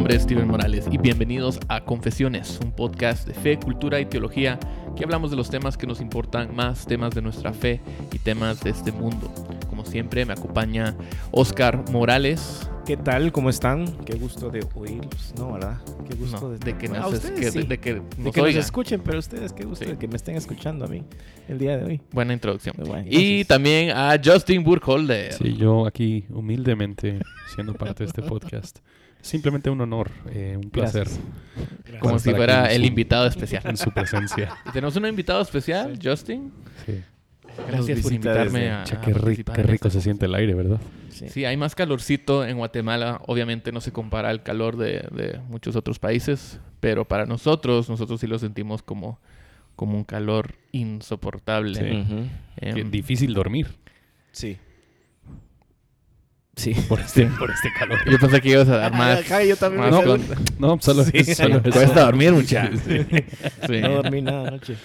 nombre es Steven Morales y bienvenidos a Confesiones, un podcast de fe, cultura y teología que hablamos de los temas que nos importan más, temas de nuestra fe y temas de este mundo. Como siempre me acompaña Oscar Morales. ¿Qué tal? ¿Cómo están? Qué gusto de oírlos, ¿no? ¿Verdad? Qué gusto No, de, de que nos, a es- ustedes que- sí. de que De nos que nos escuchen, pero ustedes qué gusto Sí. de que me estén escuchando a mí el día de hoy. Buena introducción. Bueno, Y también a Justin Burkholder. Sí, yo aquí humildemente siendo parte de este podcast. Simplemente un honor, eh, un placer Gracias. Como si fuera el su- invitado especial. en su presencia. Y tenemos un invitado especial, Justin. Sí. Gracias por invitarme desde- a, Che, a qué, ri- participar qué rico se siente el aire, ¿verdad? Sí. Sí, hay más calorcito en Guatemala. Obviamente no se compara al calor de, de muchos otros países, pero para nosotros, nosotros sí lo sentimos como, como un calor insoportable. Sí. Em, difícil dormir Sí. Sí. por este, por este calor. yo pensé que ibas a dar más. Ajá, yo también más con- No, solo, Sí. solo eso. Cuesta dormir, muchachos. Sí. No dormí nada anoche.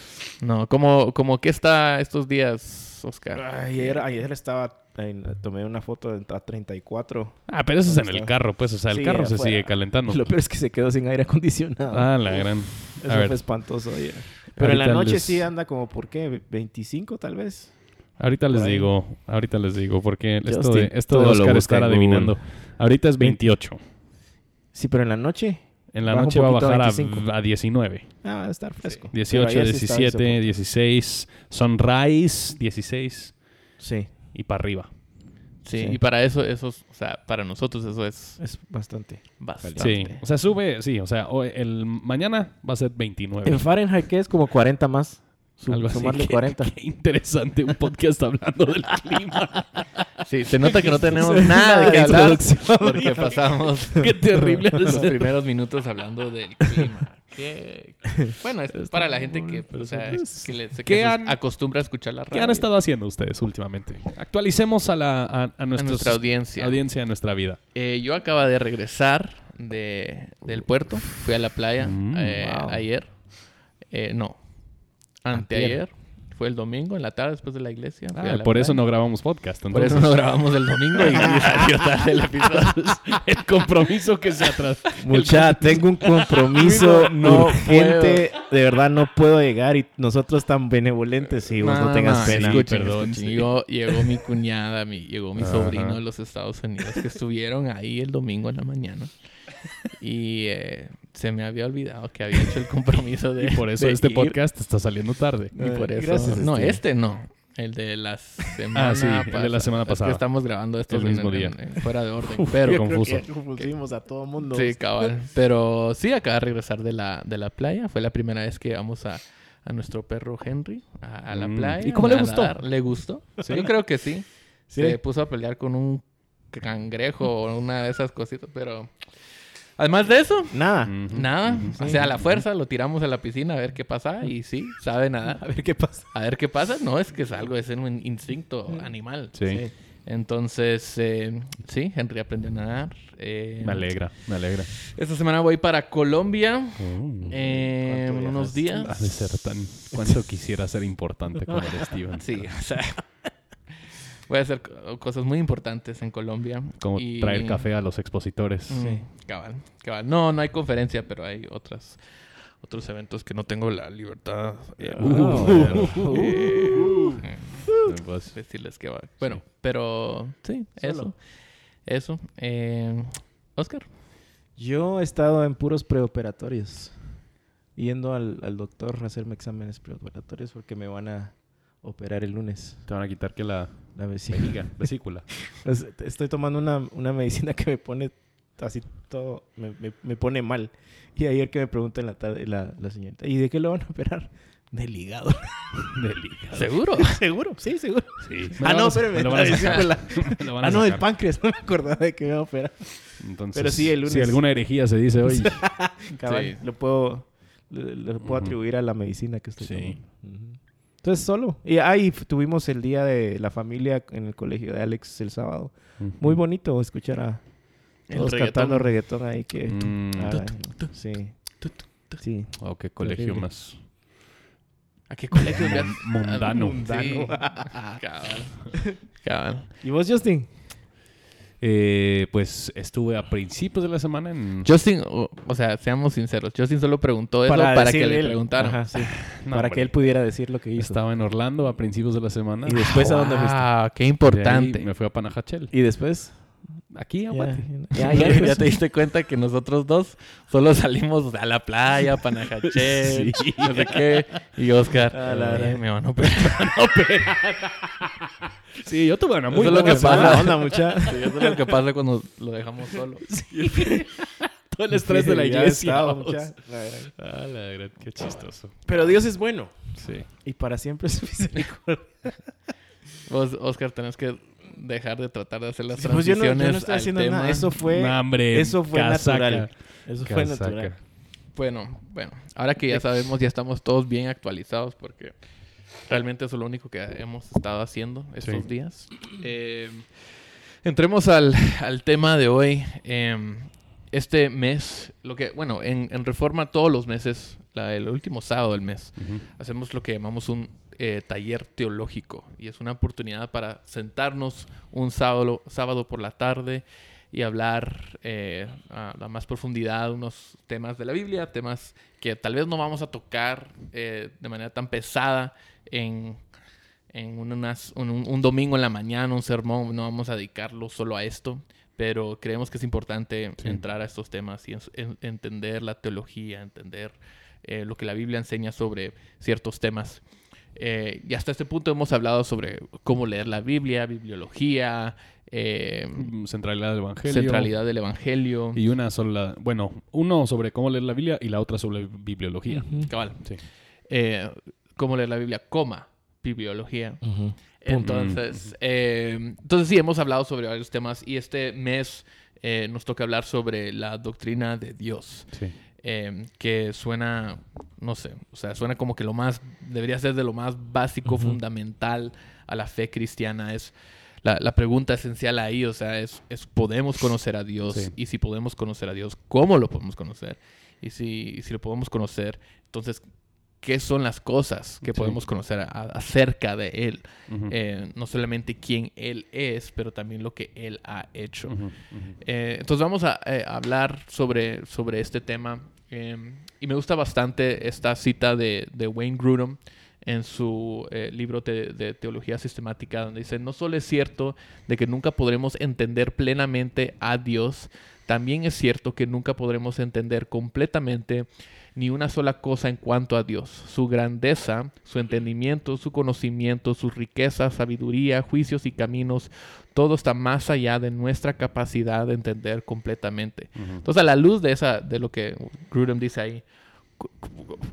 No, como, como que está estos días, Oscar. Ayer, ayer estaba, en- tomé una foto de a 34. Ah, pero eso es en ¿Dónde el carro, pues. O sea, el Sí, carro se sigue calentando. Lo peor es que se quedó sin aire acondicionado. Ah, la gran. Eso A ver, espantoso. Pero en la noche les- sí anda como, ¿por qué? ¿25 tal vez? Ahorita les digo, ahorita les digo, porque esto de, esto de Oscar estar adivinando. Ahorita es 28. Sí, pero en la noche. En la Baja noche va a bajar a, 25. a 19. Ah, va a estar fresco. 18, sí estaba 17, insoportable. 16, Sunrise, 16 Sí, y para arriba. Sí, Sí. y para eso, eso, es- o sea, para nosotros eso es es bastante. bastante. Sí, o sea, sube, sí, o sea, hoy- el mañana va a ser 29. En Fahrenheit, ¿qué es? Como 40 más. Su- Algo así. sumarle Qué- 40. Qué interesante un podcast hablando del clima. Sí, se nota que no tenemos nada de qué de hablar porque pasamos Qué terrible los primeros minutos hablando del clima. Qué- Bueno, es para la gente que, o sea, que, le- que ¿Qué han- acostumbra a escuchar la ¿Qué radio. han estado haciendo ustedes últimamente? Actualicemos a, la, a, a a nuestros- nuestra audiencia. audiencia, a nuestra vida. Eh, yo acabo de regresar de, del puerto. Fui a la playa Mm, eh, wow. ayer. Eh, no, anteayer. Fue el domingo en la tarde después de la iglesia. Ah, la por eso playa. no grabamos podcast. Por eso no grabamos el domingo y, salió tarde el episodio. el compromiso que se atrasó. Mucha, tengo un compromiso No urgente. De verdad, no puedo llegar y nosotros tan benevolentes y vos no, tengas pena. escuchen, perdón, escuchen. Llegó, llegó mi cuñada, mi, llegó mi sobrino de los Estados Unidos que estuvieron ahí el domingo en la mañana. Y eh, se me había olvidado que había hecho el compromiso de. Y por eso este ir. podcast está saliendo tarde. Y por Eh, eso. gracias, no, Steve. este no. El de la semana Ah, sí, el de la semana Es que pasada. estamos grabando esto El mismo día. fuera de orden. Pero. creo confuso. que confundimos a todo mundo. Sí, cabal. Pero sí, acaba de regresar de la, de la playa. Fue la primera vez que vamos a, a nuestro perro Henry a, a la Mm. playa. ¿Y cómo le gustó? nadar. ¿Le gustó? Yo creo que sí. Sí. Se puso a pelear con un cangrejo o una de esas cositas, pero... Además de eso, Nada. Nada. O sea, a la fuerza lo tiramos a la piscina a ver qué pasa y sí, sabe A nadar. ver qué pasa. A ver qué pasa. No es que es algo, es un instinto animal. Sí. Entonces, eh, sí, Henry aprendió a nadar. Eh, Me alegra, me alegra. Esta semana voy para Colombia. Oh. eh, ¿Cuánto unos días. Ha de ser tan... ¿Cuánto quisiera ser importante como el Steven? Sí, o sea. Voy a hacer co- cosas muy importantes en Colombia. Como y- traer café a los expositores. Mm, Cabal, cabal. No, no hay conferencia, pero hay otras, otros eventos que no tengo la libertad decirles que va. Bueno, pero sí, eso. Eso. Eh, Oscar. Yo he estado en puros preoperatorios. Yendo al, al doctor a hacerme exámenes preoperatorios porque me van a operar el lunes. te van a quitar que la La vesícula. vejiga, vesícula. Pues, estoy tomando una, una medicina que me pone así todo, me, me- me pone mal. Y ayer que me pregunta en la tarde la, la señorita, ¿y de qué lo van a operar? Del hígado. Del hígado. ¿Seguro? ¿Seguro? Sí, seguro. Sí. Ah, no, espérame. lo van a la sacar. vesícula. Me lo van a Ah, no, del páncreas. No me acordaba de que me iba a operar. Entonces, Pero sí, el lunes. Si alguna herejía se dice hoy. Cabal, Sí. Lo puedo, le puedo atribuir a la medicina que estoy Sí. tomando. Ujú. Entonces, solo. Y ahí tuvimos el día de la familia en el colegio de Alex el sábado. Muy bonito escuchar a todos reggaetón. cantando reggaetón ahí que... Mm. Ah, sí. Sí. Oh, qué colegio Terrible. más ¿A qué colegio le Mun- mundano. Sí. Cabal. Cabal. ¿Y vos, Justin? Eh, pues estuve a principios de la semana en... Justin, o, o sea, seamos sinceros, Justin solo preguntó eso para, que decirle le él. preguntaran. Ajá, sí. No, para hombre. que él pudiera decir lo que hizo. Estaba en Orlando a principios de la semana. ¿Y después a dónde fuiste? Ah, qué importante. me fui a Panajachel. Y después... Aquí, a Ya, Guate. ya, Ya, ya, ya te diste cuenta que nosotros dos solo salimos a la playa, Panajachel, Sí. no sé qué. Y Oscar, A la "Ay, verdad. me van a operar. Sí, yo tuve una muy Eso es lo buena pasa. onda, mucha. Sí, eso es lo que pasa cuando lo dejamos solo. Todo el estrés de la Ya iglesia. estaba, mucha. La verdad. Ah, la verdad, qué chistoso. Pero Dios es bueno. Sí. Y para siempre es misericordia. Vos, Oscar, tenés que dejar de tratar de hacer las Sí, pues yo no, yo no estoy al haciendo tema. nada. Eso fue, No, hombre, eso fue casaca, natural. Eso fue natural. Bueno, bueno, ahora que ya sabemos, ya estamos todos bien actualizados porque realmente eso es lo único que hemos estado haciendo estos Sí. días. Eh, entremos al, al tema de hoy. Eh, este mes, lo que, bueno, en, en Reforma todos los meses, la- el último sábado del mes, hacemos lo que llamamos un eh, taller teológico y es una oportunidad para sentarnos un sábado, sábado por la tarde y hablar eh, a la más profundidad unos temas de la Biblia, temas que tal vez no vamos a tocar eh, de manera tan pesada en, en unas- un, un- un domingo en la mañana, un sermón, no vamos a dedicarlo solo a esto, pero creemos que es importante Sí. entrar a estos temas y en- en- entender la teología, entender eh, lo que la Biblia enseña sobre ciertos temas. Eh, y hasta este punto hemos hablado sobre cómo leer la Biblia, bibliología, eh, Mm, Centralidad del Evangelio. centralidad del Evangelio. Y una sola, bueno, uno sobre cómo leer la Biblia y la otra sobre bibliología. Cabal. Sí. Eh, cómo leer la Biblia, coma, bibliología. Entonces, eh, entonces sí, hemos hablado sobre varios temas y este mes eh, nos toca hablar sobre la doctrina de Dios, Sí. eh, que suena, no sé, o sea, suena como que lo más, debería ser de lo más básico, fundamental a la fe cristiana. Es la, la pregunta esencial ahí, o sea, es, es ¿podemos conocer a Dios? Sí. Y si podemos conocer a Dios, ¿cómo lo podemos conocer? Y si, y si lo podemos conocer, entonces, ¿qué son las cosas que Sí. podemos conocer a- acerca de Él? Eh, no solamente quién Él es, pero también lo que Él ha hecho. Eh, entonces vamos a eh, hablar sobre, sobre este tema. Y me gusta bastante esta cita de, de Wayne Grudem en su eh, libro de, de teología sistemática, donde dice, no solo es cierto de que nunca podremos entender plenamente a Dios, también es cierto que nunca podremos entender completamente ni una sola cosa en cuanto a Dios, su grandeza, su entendimiento, su conocimiento, su riqueza, sabiduría, juicios y caminos, todo está más allá de nuestra capacidad de entender completamente. Entonces, a la luz de esa, de lo que Grudem dice ahí,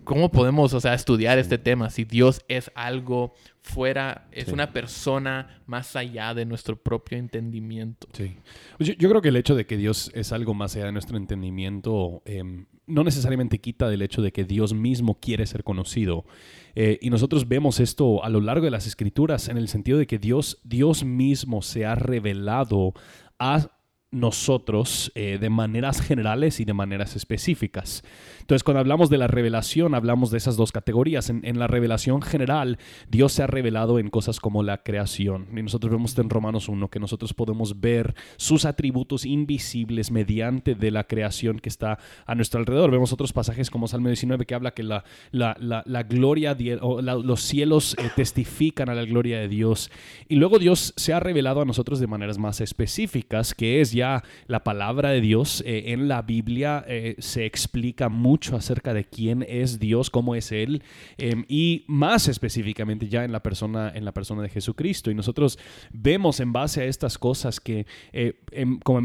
¿cómo podemos, o sea, estudiar este tema si Dios es algo fuera, es Sí. una persona más allá de nuestro propio entendimiento? Sí. Pues Yo, yo creo que el hecho de que Dios es algo más allá de nuestro entendimiento em, no necesariamente quita del hecho de que Dios mismo quiere ser conocido. Eh, y nosotros vemos esto a lo largo de las escrituras en el sentido de que Dios, Dios mismo se ha revelado a nosotros eh, de maneras generales y de maneras específicas. Entonces, cuando hablamos de la revelación, hablamos de esas dos categorías. En, la revelación general, Dios se ha revelado en cosas como la creación. Y nosotros vemos en Romanos 1, que nosotros podemos ver sus atributos invisibles mediante de la creación que está a nuestro alrededor. Vemos otros pasajes como Salmo 19 que habla que la, la, la, gloria, o los cielos eh, testifican a la gloria de Dios. Y luego Dios se ha revelado a nosotros de maneras más específicas, que es ya la palabra de Dios. Eh, en la Biblia eh, se explica mucho acerca de quién es Dios, cómo es Él, eh, y más específicamente ya en la persona, en la persona de Jesucristo. Y nosotros vemos en base a estas cosas que, eh, en, como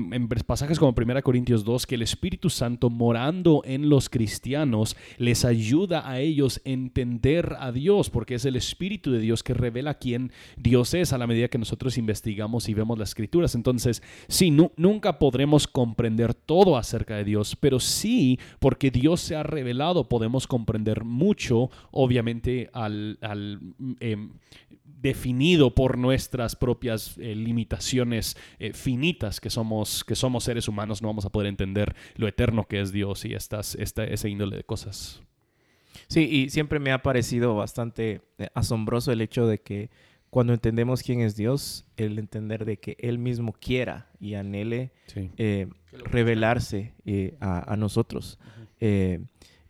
pasajes como 1 Corintios 2, que el Espíritu Santo morando en los cristianos les ayuda a ellos a entender a Dios, porque es el Espíritu de Dios que revela quién Dios es a la medida que nosotros investigamos y vemos las escrituras. Entonces, sí, nu- nunca podremos comprender todo acerca de Dios, pero sí, porque Dios se ha revelado, podemos comprender mucho, obviamente, al, em, definido por nuestras propias eh, limitaciones eh, finitas que somos, que somos seres humanos, no vamos a poder entender lo eterno que es Dios y estas, esta, ese índole de cosas. Sí, y siempre me ha parecido bastante eh, asombroso el hecho de que cuando entendemos quién es Dios, el entender de que Él mismo quiera y anhele Sí. eh, revelarse eh, a, a nosotros. Eh,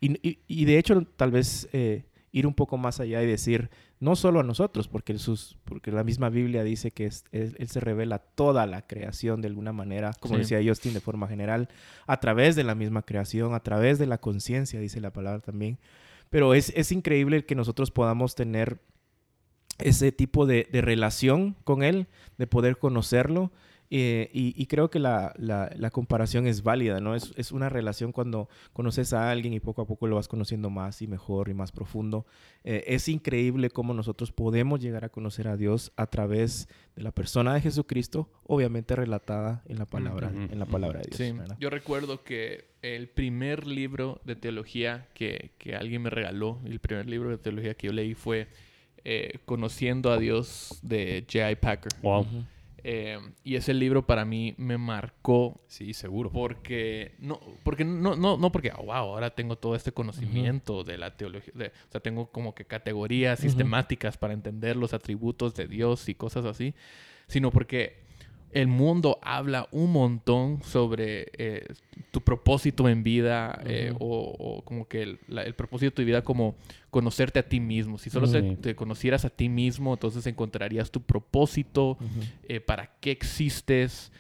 y, y- y de hecho, tal vez eh, ir un poco más allá y decir, no solo a nosotros, porque, sus, porque la misma Biblia dice que es- él, él se revela a toda la creación de alguna manera, como Sí. decía Justin, de forma general, a través de la misma creación, a través de la conciencia, dice la palabra también. Pero es, es increíble que nosotros podamos tener ese tipo de, de relación con Él, de poder conocerlo. eh, y, y creo que la, la- la comparación es válida, ¿no? Es, es una relación cuando conoces a alguien y poco a poco lo vas conociendo más y mejor y más profundo. Eh, es increíble cómo nosotros podemos llegar a conocer a Dios a través de la persona de Jesucristo, obviamente relatada en la palabra, en la palabra de Dios. Sí, ¿verdad? yo recuerdo que el primer libro de teología que, que alguien me regaló, el primer libro de teología que yo leí fue eh, Conociendo a Dios de J.I. Packer. Wow. Ujú. Eh, y ese libro para mí me marcó Sí, seguro. porque no porque no no no porque oh, wow ahora tengo todo este conocimiento de la teología de- o sea tengo como que categorías sistemáticas para entender los atributos de Dios y cosas así sino porque el mundo habla un montón sobre eh, tu propósito en vida eh, o, o como que el, la- el propósito de tu vida como conocerte a ti mismo si solo te- conocieras a ti mismo entonces encontrarías tu propósito eh, para qué existes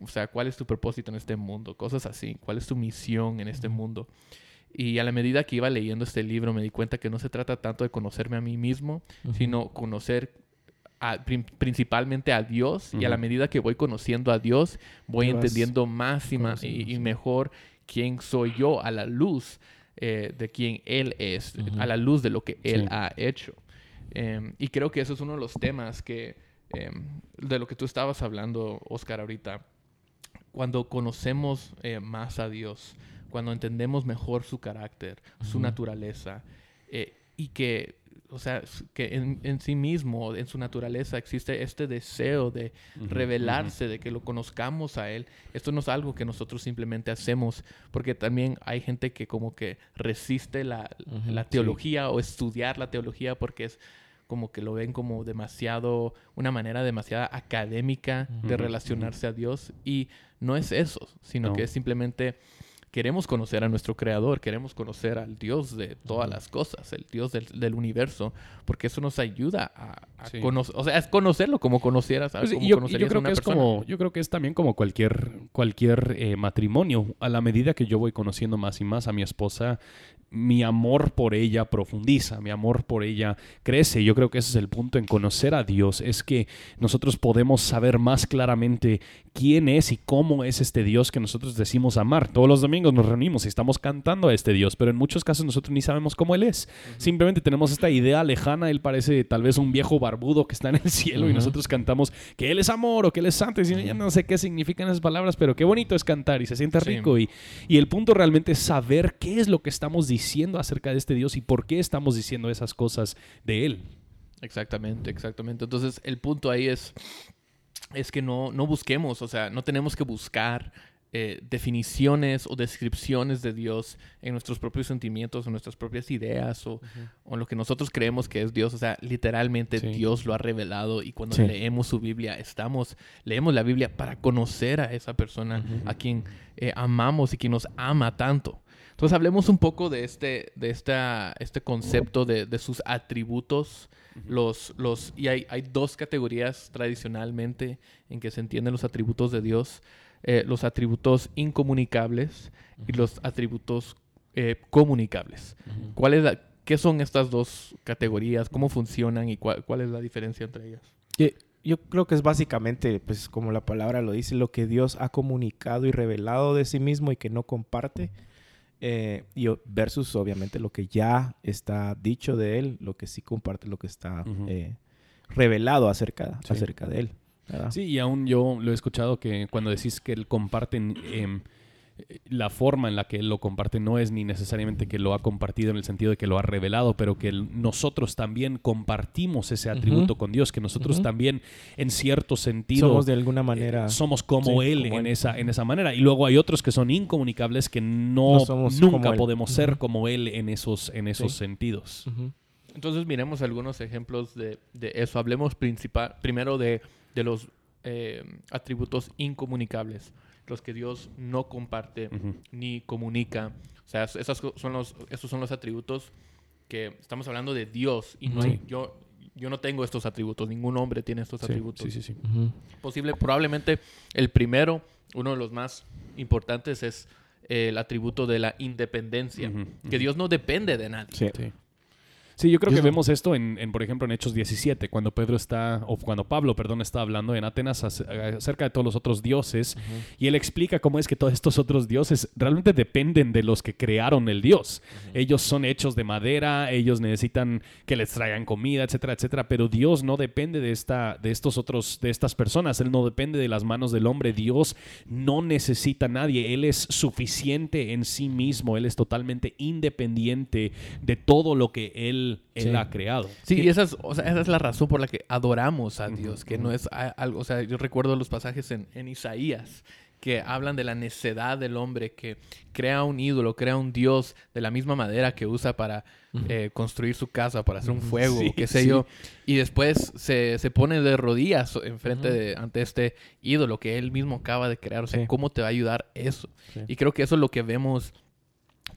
o sea, ¿cuál es tu propósito en este mundo? Cosas así. ¿Cuál es tu misión en este mundo? Y a la medida que iba leyendo este libro me di cuenta que no se trata tanto de conocerme a mí mismo, sino conocer a- prin- principalmente a Dios. Y a la medida que voy conociendo a Dios, voy entendiendo más y, más y, mejor quién soy yo a la luz eh, de quién Él es, a la luz de lo que Él Sí. ha hecho. Em, y creo que eso es uno de los temas que, em, de lo que tú estabas hablando, Oscar, ahorita. Cuando conocemos eh, más a Dios, cuando entendemos mejor su carácter, su naturaleza, eh, y que, o sea, que en, en sí mismo, en su naturaleza, existe este deseo de revelarse, de que lo conozcamos a Él. Esto no es algo que nosotros simplemente hacemos, porque también hay gente que como que resiste la, Ujú, la sí. teología o estudiar la teología porque es como que lo ven como demasiado, una manera demasiado académica de relacionarse a Dios y no es eso, sino No. que es simplemente queremos conocer a nuestro creador, queremos conocer al Dios de todas las cosas, el Dios del, del universo, porque eso nos ayuda a, a Sí. conocer, o sea, es conocerlo como conocieras, Pues, como yo, conocerías a creo una que es persona. como, yo creo que es también como cualquier, cualquier eh, matrimonio. A la medida que yo voy conociendo más y más a mi esposa, mi amor por ella profundiza, mi amor por ella crece. Yo creo que ese es el punto en conocer a Dios, es que nosotros podemos saber más claramente quién es y cómo es este Dios que nosotros decimos amar. Todos los domingos nos reunimos y estamos cantando a este Dios, pero en muchos casos nosotros ni sabemos cómo Él es. Simplemente tenemos esta idea lejana, Él parece tal vez un viejo barbudo que está en el cielo y nosotros cantamos que Él es amor o que Él es santo. Y ya no sé qué significan esas palabras, pero qué bonito es cantar y se siente Sí. rico. Y, y el punto realmente es saber qué es lo que estamos diciendo acerca de este Dios y por qué estamos diciendo esas cosas de Él. Exactamente, exactamente. Entonces, el punto ahí es, es que no, no busquemos, o sea, no tenemos que buscar eh, definiciones o descripciones de Dios en nuestros propios sentimientos o nuestras propias ideas o, o en lo que nosotros creemos que es Dios. O sea, literalmente Sí. Dios lo ha revelado y cuando Sí. leemos su Biblia, estamos, leemos la Biblia para conocer a esa persona a quien eh, amamos y quien nos ama tanto. Entonces hablemos un poco de este, de esta, este concepto de, de sus atributos. Los, los, y hay, hay dos categorías tradicionalmente en que se entienden los atributos de Dios. Eh, los atributos incomunicables y los atributos eh, comunicables. ¿Cuál es la, ¿Qué son estas dos categorías? ¿Cómo funcionan y cuál, cuál es la diferencia entre ellas? Que Yo creo que es básicamente, pues como la palabra lo dice, lo que Dios ha comunicado y revelado de sí mismo y que no comparte. eh, y versus obviamente lo que ya está dicho de él, lo que sí comparte, lo que está Ujú. eh, revelado acerca, Sí. acerca de él. ¿Verdad? Sí, y aún yo lo he escuchado que cuando decís que él comparten em, la forma en la que él lo comparte no es ni necesariamente que lo ha compartido en el sentido de que lo ha revelado, pero que el- nosotros también compartimos ese atributo con Dios, que nosotros también en cierto sentido Somos de alguna eh, manera... somos como sí, él como en él. esa en esa manera y luego hay otros que son incomunicables que no, No somos nunca él. podemos ser como él en esos en esos Sí. sentidos. Entonces miremos algunos ejemplos de, de eso. Hablemos principal, primero de, de los eh, atributos incomunicables, los que Dios no comparte ni comunica. O sea, esos son los, esos son los atributos que estamos hablando de Dios y no Sí. hay- yo, yo no tengo estos atributos, ningún hombre tiene estos Sí, atributos. sí, sí, sí. Posible, probablemente el primero, uno de los más importantes es el atributo de la independencia, que. Dios no depende de nadie. Sí. Sí. Yo creo que vemos esto en, en, por ejemplo, en Hechos 17, cuando Pedro está, o cuando Pablo, perdón, está hablando en Atenas ac- acerca de todos los otros dioses, y él explica cómo es que todos estos otros dioses realmente dependen de los que crearon el dios. Ellos son hechos de madera, ellos necesitan que les traigan comida, etcétera, etcétera, pero Dios no depende de, esta, de estos otros, de estas personas, Él no depende de las manos del hombre, Dios no necesita a nadie, Él es suficiente en sí mismo, Él es totalmente independiente de todo lo que Él, él Sí. ha creado. Sí, y esa es, o sea, esa es la razón por la que adoramos a Dios, que no es algo, o sea, yo recuerdo los pasajes en, en Isaías que hablan de la necedad del hombre que crea un ídolo, crea un dios de la misma madera que usa para eh, construir su casa, para hacer un fuego, Sí, qué sé sí. yo, y después se, se pone de rodillas enfrente Ujú. de, ante este ídolo que él mismo acaba de crear, o sea, Sí. ¿cómo te va a ayudar eso? Y creo que eso es lo que vemos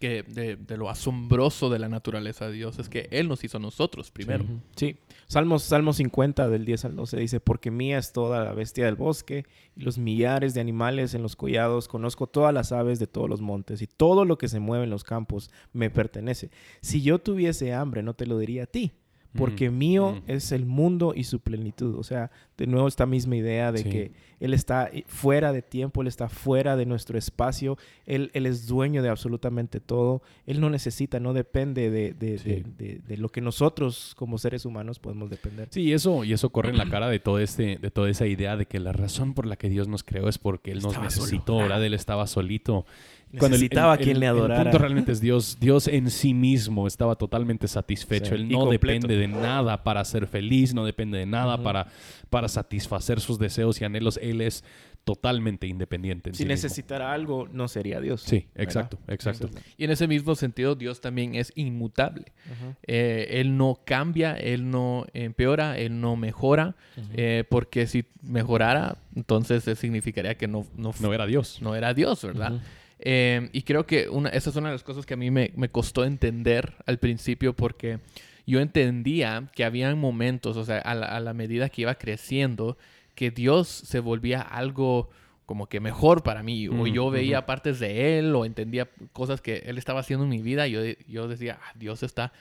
que de, lo asombroso de la naturaleza de Dios, es que Él nos hizo a nosotros primero. Ujú. Sí. Salmos, Salmo 50 del 10 al 12 dice, porque mía es toda la bestia del bosque y los millares de animales en los collados, conozco todas las aves de todos los montes y todo lo que se mueve en los campos me pertenece. Si yo tuviese hambre, no te lo diría a ti, porque Mm, mío mm. es el mundo y su plenitud. O sea, de nuevo esta misma idea de Sí. que Él está eh, fuera de tiempo, Él está fuera de nuestro espacio, Él, él es dueño de absolutamente todo, Él no necesita, no depende de, de- Sí. de- de- de lo que nosotros como seres humanos podemos depender. Sí, eso, y eso corre en la cara de todo este, de toda esa idea de que la razón por la que Dios nos creó es porque Él nos Estaba solo. necesitó, ¿verdad? Él estaba solito. Necesitaba el- a quien el- le El adorara. punto realmente es Dios. Dios en sí mismo estaba totalmente satisfecho. Sí, Él no depende de nada para ser feliz, no depende de nada para, para satisfacer sus deseos y anhelos. Él es totalmente independiente. En Si sí mismo. necesitara algo, no sería Dios. Sí, ¿verdad? exacto, exacto. Y en ese mismo sentido, Dios también es inmutable. Eh, él no cambia, Él no empeora, Él no mejora, eh, porque si mejorara, entonces eh, significaría que no, no, No era Dios. no era Dios, ¿verdad? Eh, y creo que una, esa es una de las cosas que a mí me, me costó entender al principio porque yo entendía que había momentos, o sea, a la, a la medida que iba creciendo, que Dios se volvía algo como que mejor para mí, o Mm, yo veía partes de Él, o entendía cosas que Él estaba haciendo en mi vida, y yo, yo decía, "Ah, Dios está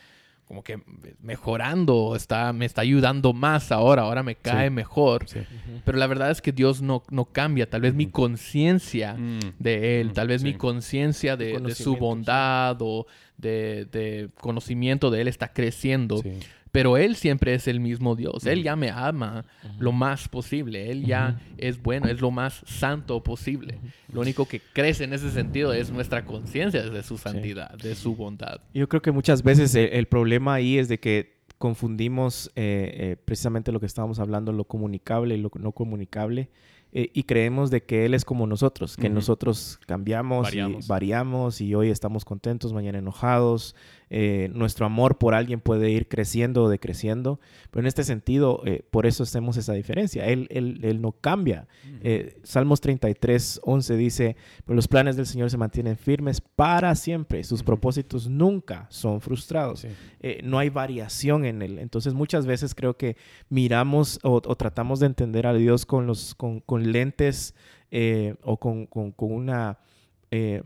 como que mejorando, está, me está ayudando más ahora, ahora me cae Sí. mejor. Sí. Pero la verdad es que Dios no, no cambia. Tal vez mi conciencia Mm. de Él, Mm, tal vez mi conciencia de, de su bondad o de, de conocimiento de Él está creciendo. Pero Él siempre es el mismo Dios. Él ya me ama lo más posible. Él ya es bueno, es lo más santo posible. Lo único que crece en ese sentido es nuestra conciencia de su santidad, de su bondad. Yo creo que muchas veces el, el problema ahí es de que confundimos eh, eh, precisamente lo que estábamos hablando, lo comunicable y lo no comunicable, eh, y creemos de que Él es como nosotros, que nosotros cambiamos Variamos. y variamos y hoy estamos contentos, mañana enojados. Eh, nuestro amor por alguien puede ir creciendo o decreciendo, pero en este sentido, eh, por eso hacemos esa diferencia. Él, él, él no cambia. Eh, Salmos 33, 11 dice, pero los planes del Señor se mantienen firmes para siempre, sus propósitos nunca son frustrados. Sí. No hay variación en él. Entonces muchas veces creo que miramos o, o tratamos de entender a Dios con, los, con, con lentes o con, con- con una eh,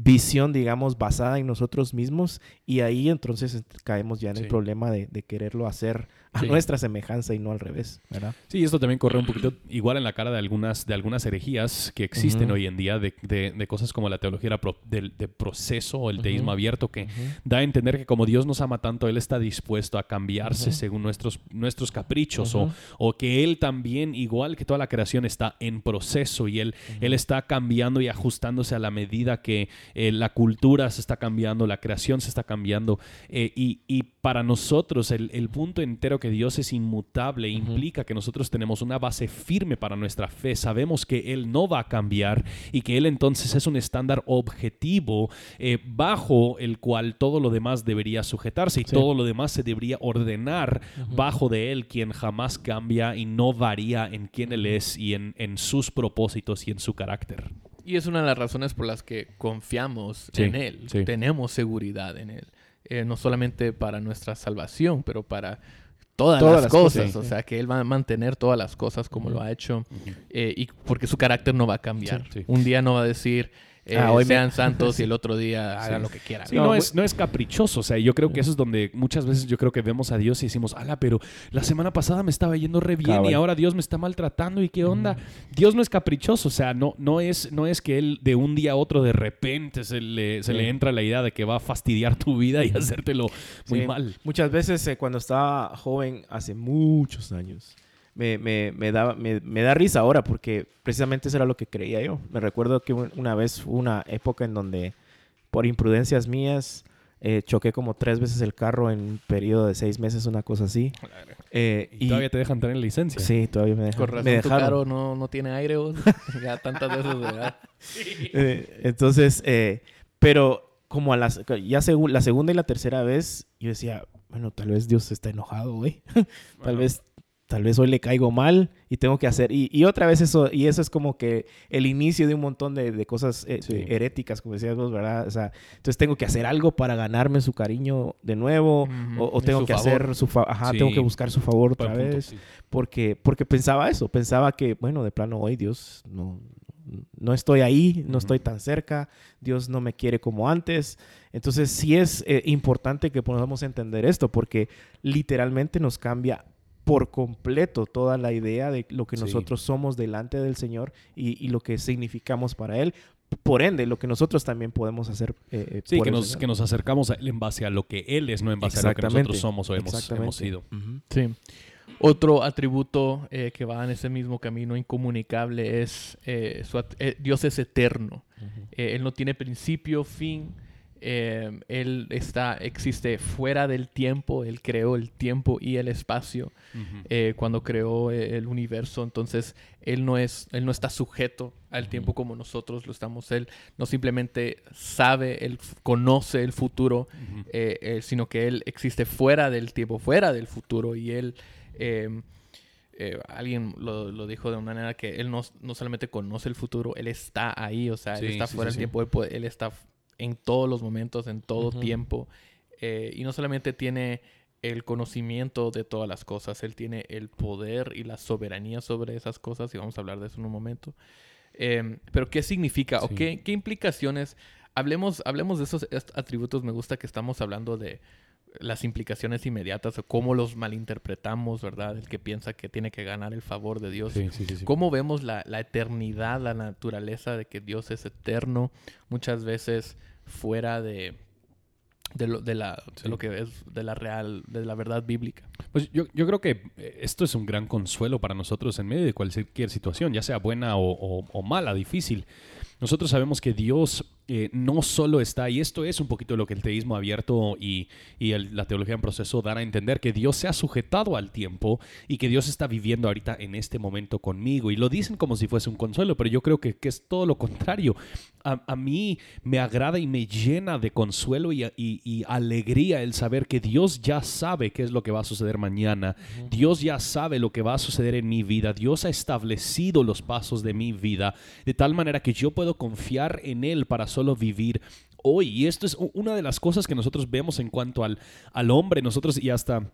visión, digamos, basada en nosotros mismos y ahí entonces caemos ya en Sí. el problema de, de quererlo hacer a Sí. nuestra semejanza y no al revés, ¿verdad? Sí, esto también corre un poquito igual en la cara de algunas, de algunas herejías que existen hoy en día, de, de- de cosas como la teología del de proceso o el teísmo abierto, que da a entender que como Dios nos ama tanto, Él está dispuesto a cambiarse según nuestros, nuestros caprichos, o, o que Él también, igual que toda la creación, está en proceso y Él, él está cambiando y ajustándose a la medida que, eh, la cultura se está cambiando, la creación se está cambiando. eh, y, y para nosotros el, el punto entero que Dios es inmutable implica que nosotros tenemos una base firme para nuestra fe. Sabemos que Él no va a cambiar y que Él entonces es un estándar objetivo eh, bajo el cual todo lo demás debería sujetarse y Sí. todo lo demás se debería ordenar bajo de Él, quien jamás cambia y no varía en quién Él es y en, en sus propósitos y en su carácter. Y es una de las razones por las que confiamos Sí, en Él. sí. Tenemos seguridad en Él. Eh, no solamente para nuestra salvación, pero para todas, Todas las, las cosas. cosas, o sea, que Él va a mantener todas las cosas como lo ha hecho. eh, y porque su carácter no va a cambiar. Un día no va a decir, eh, Ah, hoy me- sean santos y el otro día hagan Sí. lo que quieran. Sí, No, es, no es caprichoso. O sea, yo creo que eso es donde muchas veces yo creo que vemos a Dios y decimos, ala, pero la semana pasada me estaba yendo re bien y ahora Dios me está maltratando y qué onda. Dios no es caprichoso. O sea, no, no, es, no es que Él de un día a otro de repente se le, se Sí. le entra la idea de que va a fastidiar tu vida y hacértelo muy Sí. mal. Muchas veces eh, cuando estaba joven, hace muchos años, me, me, me, daba- me, me da risa ahora porque precisamente eso era lo que creía yo. Me recuerdo que un- una vez fue una época en donde por imprudencias mías eh, choqué como tres veces el carro en un periodo de seis meses, una cosa así. Eh, Y, todavía te dejan tener licencia. Sí, todavía me dejaron. Con razón me tu dejaron. carro no, no tiene aire. vos. ya tantas veces, ¿verdad? Eh, entonces, eh, pero como a las, ya segu- la segunda y la tercera vez, yo decía, bueno, tal vez Dios está enojado, güey. tal vez, tal vez hoy le caigo mal y tengo que hacer. Y, y otra vez eso, y eso es como que el inicio de un montón de, de cosas eh, Sí. heréticas, como decías vos, ¿verdad? O sea, entonces tengo que hacer algo para ganarme su cariño de nuevo, o, tengo que favor. hacer su favor, ajá, Sí. tengo que buscar su favor otra Buen punto, vez sí. porque, porque pensaba eso, pensaba que, bueno, de plano hoy Dios no, no estoy ahí, no estoy tan cerca, Dios no me quiere como antes. Entonces sí es eh, importante que podamos entender esto porque literalmente nos cambia por completo toda la idea de lo que Sí. nosotros somos delante del Señor y, y lo que significamos para Él. Por ende, lo que nosotros también podemos hacer. eh, eh, Sí, por que nos, que nos acercamos a Él en base a lo que Él es, no en base a lo que nosotros somos o hemos, sido. Sí. Otro atributo eh, que va en ese mismo camino incomunicable es eh, su eh, Dios es eterno. Eh, él no tiene principio, fin. Eh, él está, existe fuera del tiempo. Él creó el tiempo y el espacio eh, cuando creó eh, el universo. Entonces, él no, es, él no está sujeto al tiempo como nosotros lo estamos. Él no simplemente sabe, él conoce el futuro, eh, eh, sino que él existe fuera del tiempo, fuera del futuro. Y él, eh, eh, alguien lo, lo dijo de una manera que él no, no solamente conoce el futuro, él está ahí, o sea, Sí, él está sí, fuera del sí. tiempo, él está en todos los momentos, en todo tiempo. eh, y no solamente tiene el conocimiento de todas las cosas, él tiene el poder y la soberanía sobre esas cosas, y vamos a hablar de eso en un momento. Eh, pero, ¿qué significa o qué, qué implicaciones? Hablemos, hablemos de esos atributos. Me gusta que estamos hablando de las implicaciones inmediatas o cómo los malinterpretamos, ¿verdad? El que piensa que tiene que ganar el favor de Dios. Sí, sí, sí. ¿Cómo vemos la, la eternidad, la naturaleza de que Dios es eterno? Muchas veces fuera de, de, lo, de, la, de lo que es de la real, de la verdad bíblica. Pues yo, yo creo que eh, esto es un gran consuelo para nosotros en medio de cualquier situación, ya sea buena o, o- o mala, difícil. Nosotros sabemos que Dios eh, no solo está, y esto es un poquito lo que el teísmo abierto y, y el- la teología en proceso dan a entender, que Dios se ha sujetado al tiempo y que Dios está viviendo ahorita en este momento conmigo. Y lo dicen como si fuese un consuelo, pero yo creo que, que es todo lo contrario. A, a mí me agrada y me llena de consuelo y, y- y alegría el saber que Dios ya sabe qué es lo que va a suceder mañana. Dios ya sabe lo que va a suceder en mi vida. Dios ha establecido los pasos de mi vida de tal manera que yo puedo confiar en Él para solo vivir hoy. Y esto es una de las cosas que nosotros vemos en cuanto al, al hombre. Nosotros y hasta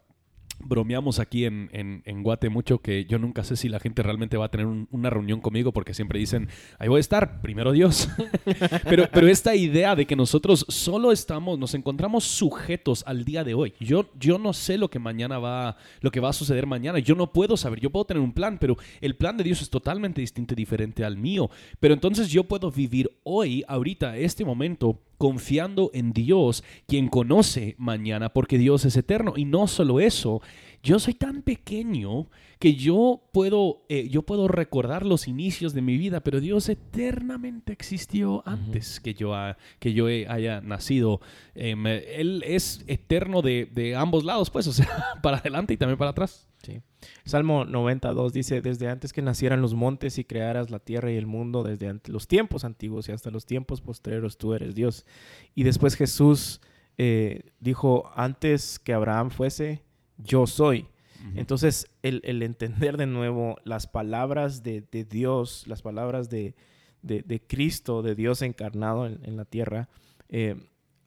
bromeamos aquí en, en, en Guate mucho que yo nunca sé si la gente realmente va a tener un- una reunión conmigo porque siempre dicen, ahí voy a estar, primero Dios. pero, pero esta idea de que nosotros solo estamos, nos encontramos sujetos al día de hoy. Yo, yo no sé lo que mañana va, lo que va a suceder mañana. Yo no puedo saber, yo puedo tener un plan, pero el plan de Dios es totalmente distinto y diferente al mío. Pero entonces yo puedo vivir hoy, ahorita, este momento, confiando en Dios, quien conoce mañana, porque Dios es eterno. Y no solo eso, yo soy tan pequeño que yo puedo, eh, yo puedo recordar los inicios de mi vida, pero Dios eternamente existió antes que, yo que yo haya nacido. Em, él es eterno de, de, ambos lados, pues, o sea, para adelante y también para atrás. Sí. Salmo 92 dice, desde antes que nacieran los montes y crearas la tierra y el mundo, desde los tiempos antiguos y hasta los tiempos postreros, tú eres Dios. Y después Jesús eh, dijo, antes que Abraham fuese, yo soy. Entonces, el, entender de nuevo las palabras de, Dios, las palabras de, Cristo, de Dios encarnado en, la tierra, eh,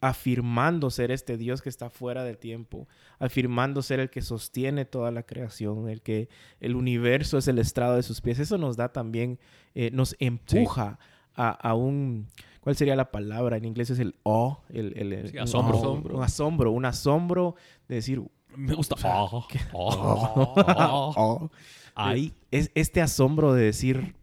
afirmando ser este Dios que está fuera del tiempo, afirmando ser el que sostiene toda la creación, el que el universo es el estrado de sus pies. Eso nos da también, eh, nos empuja a, un, ¿cuál sería la palabra? En inglés es el oh, el, asombro. Un asombro, un asombro de decir, me gusta. Hay es este asombro de decir,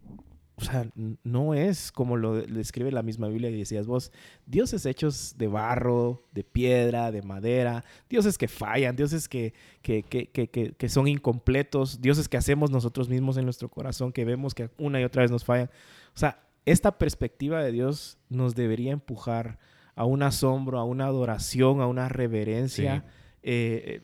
o sea, no es como lo describe la misma Biblia y decías vos, dioses hechos de barro, de piedra, de madera, dioses que fallan, dioses que, que, que, que, son incompletos, dioses que hacemos nosotros mismos en nuestro corazón, que vemos que una y otra vez nos fallan. O sea, esta perspectiva de Dios nos debería empujar a un asombro, a una adoración, a una reverencia eh,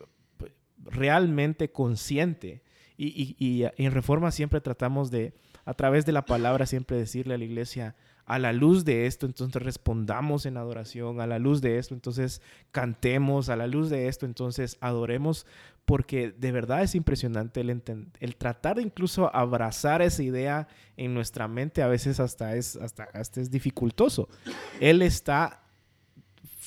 realmente consciente. Y, en Reforma siempre tratamos de a través de la palabra siempre decirle a la iglesia, a la luz de esto, entonces respondamos en adoración, a la luz de esto, entonces cantemos, a la luz de esto, entonces adoremos, porque de verdad es impresionante el, el tratar de incluso abrazar esa idea en nuestra mente, a veces hasta es, hasta, hasta es dificultoso. Él está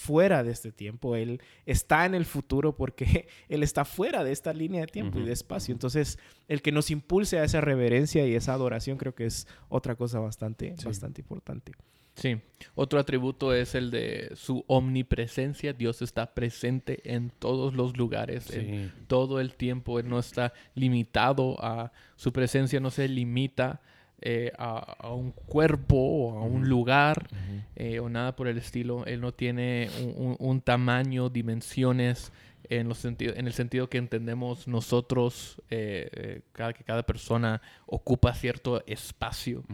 fuera de este tiempo, Él está en el futuro porque Él está fuera de esta línea de tiempo y de espacio. Entonces, el que nos impulse a esa reverencia y esa adoración creo que es otra cosa bastante, bastante importante. Sí, otro atributo es el de su omnipresencia. Dios está presente en todos los lugares, en todo el tiempo. Él no está limitado a su presencia, no se limita eh, a, un cuerpo o a un lugar eh, o nada por el estilo. Él no tiene un, tamaño, dimensiones en, los en el sentido que entendemos nosotros, eh, cada, que cada persona ocupa cierto espacio.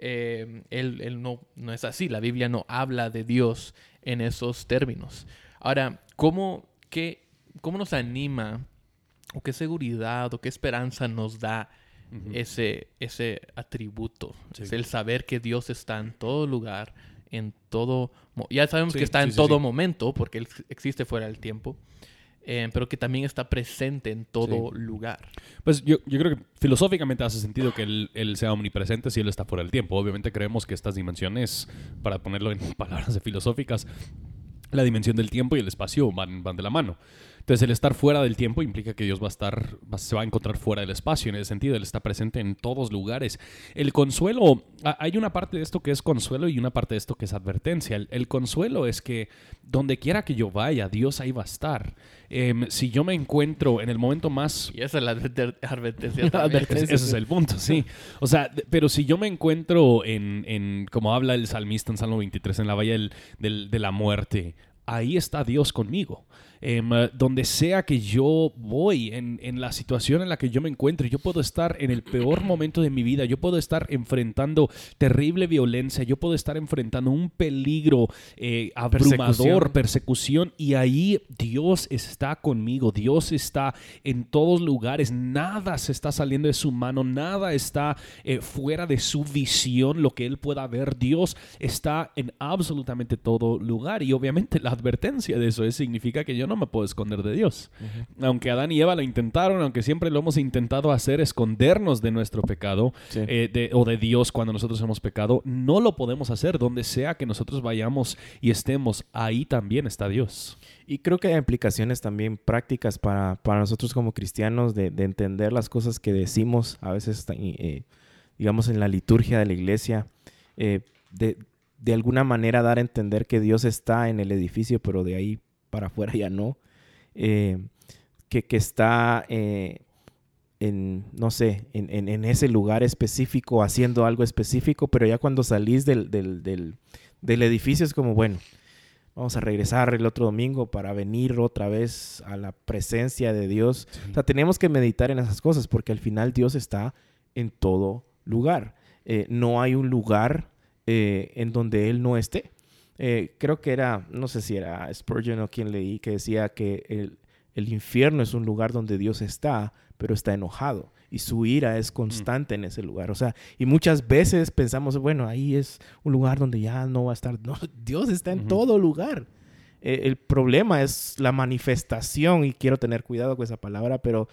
él, no, no, es así. La Biblia no habla de Dios en esos términos. Ahora, ¿cómo, qué, cómo nos anima o qué seguridad o qué esperanza nos da? Ese, ese atributo. Es el saber que Dios está en todo lugar, en todo... Ya sabemos que está en todo momento, porque Él existe fuera del tiempo. Eh, pero que también está presente en todo lugar. Pues yo, yo, creo que filosóficamente hace sentido que él, él, sea omnipresente si Él está fuera del tiempo. Obviamente creemos que estas dimensiones, para ponerlo en palabras filosóficas, la dimensión del tiempo y el espacio van, van de la mano. Entonces, el estar fuera del tiempo implica que Dios va a estar, se va a encontrar fuera del espacio. En ese sentido, Él está presente en todos lugares. El consuelo, hay una parte de esto que es consuelo y una parte de esto que es advertencia. El, consuelo es que donde quiera que yo vaya, Dios ahí va a estar. Em, si yo me encuentro en el momento más... Y esa es la advertencia. ese es el punto, sí. O sea, pero si yo me encuentro en, en como habla el salmista en Salmo 23, en la valle del, de la muerte, ahí está Dios conmigo. Em, donde sea que yo voy, en, en, la situación en la que yo me encuentre, yo puedo estar en el peor momento de mi vida, yo puedo estar enfrentando terrible violencia, yo puedo estar enfrentando un peligro eh, abrumador, persecución. y ahí Dios está conmigo, Dios está en todos lugares, nada se está saliendo de su mano, nada está eh, fuera de su visión, lo que Él pueda ver, Dios está en absolutamente todo lugar y obviamente la advertencia de eso es, significa que yo no me puedo esconder de Dios. Aunque Adán y Eva lo intentaron, aunque siempre lo hemos intentado hacer, escondernos de nuestro pecado eh, o de Dios cuando nosotros hemos pecado, no lo podemos hacer. Donde sea que nosotros vayamos y estemos, ahí también está Dios. Y creo que hay implicaciones también prácticas para, nosotros como cristianos de, entender las cosas que decimos, a veces, eh, digamos, en la liturgia de la iglesia, eh, de, de alguna manera dar a entender que Dios está en el edificio, pero de ahí para afuera ya no, eh, que, está eh, en, no sé, en, ese lugar específico, haciendo algo específico, pero ya cuando salís del, edificio es como, bueno, vamos a regresar el otro domingo para venir otra vez a la presencia de Dios. O sea, tenemos que meditar en esas cosas porque al final Dios está en todo lugar. Eh, no hay un lugar eh, en donde Él no esté. Eh, creo que era, no sé si era Spurgeon o quien leí, que decía que el, el infierno es un lugar donde Dios está, pero está enojado y su ira es constante en ese lugar. O sea, y muchas veces pensamos, bueno, ahí es un lugar donde ya no va a estar. No, Dios está en todo lugar. Eh, el problema es la manifestación, y quiero tener cuidado con esa palabra, pero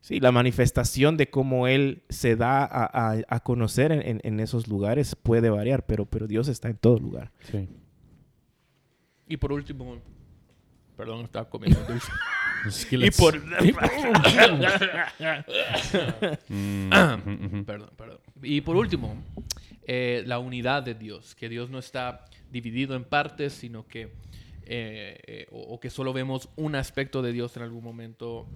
sí, la manifestación de cómo Él se da a, conocer en, esos lugares puede variar, pero, pero Dios está en todo lugar. Sí. Y por último, perdón, estaba comiendo dulce. y por... Perdón, perdón. Y por último, eh, la unidad de Dios, que Dios no está dividido en partes, sino que, eh, eh, o, que solo vemos un aspecto de Dios en algún momento,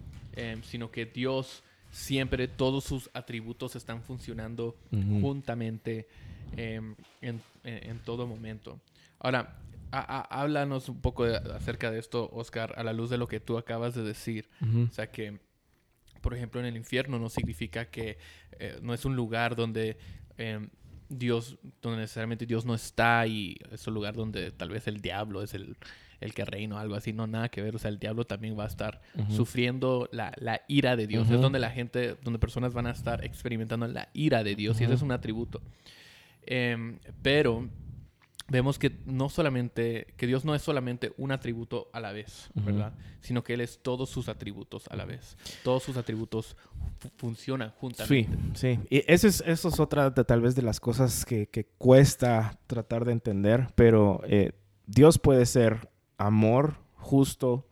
sino que Dios siempre, todos sus atributos están funcionando juntamente en, en, todo momento. Ahora, háblanos un poco acerca de esto, Oscar, a la luz de lo que tú acabas de decir. O sea que, por ejemplo, en el infierno no significa que eh, no es un lugar donde em, Dios, donde necesariamente Dios no está y es un lugar donde tal vez el diablo es el, el que reina o algo así, no, nada que ver. O sea, el diablo también va a estar sufriendo la, la, ira de Dios. Es donde la gente, donde personas van a estar experimentando la ira de Dios y ese es un atributo. Em, pero vemos que no solamente, que Dios no es solamente un atributo a la vez, ¿verdad? Sino que Él es todos sus atributos a la vez. Todos sus atributos funcionan juntamente. Sí, sí. Y eso es, eso es otra de, tal vez de las cosas que, que cuesta tratar de entender, pero eh, Dios puede ser amor, justo,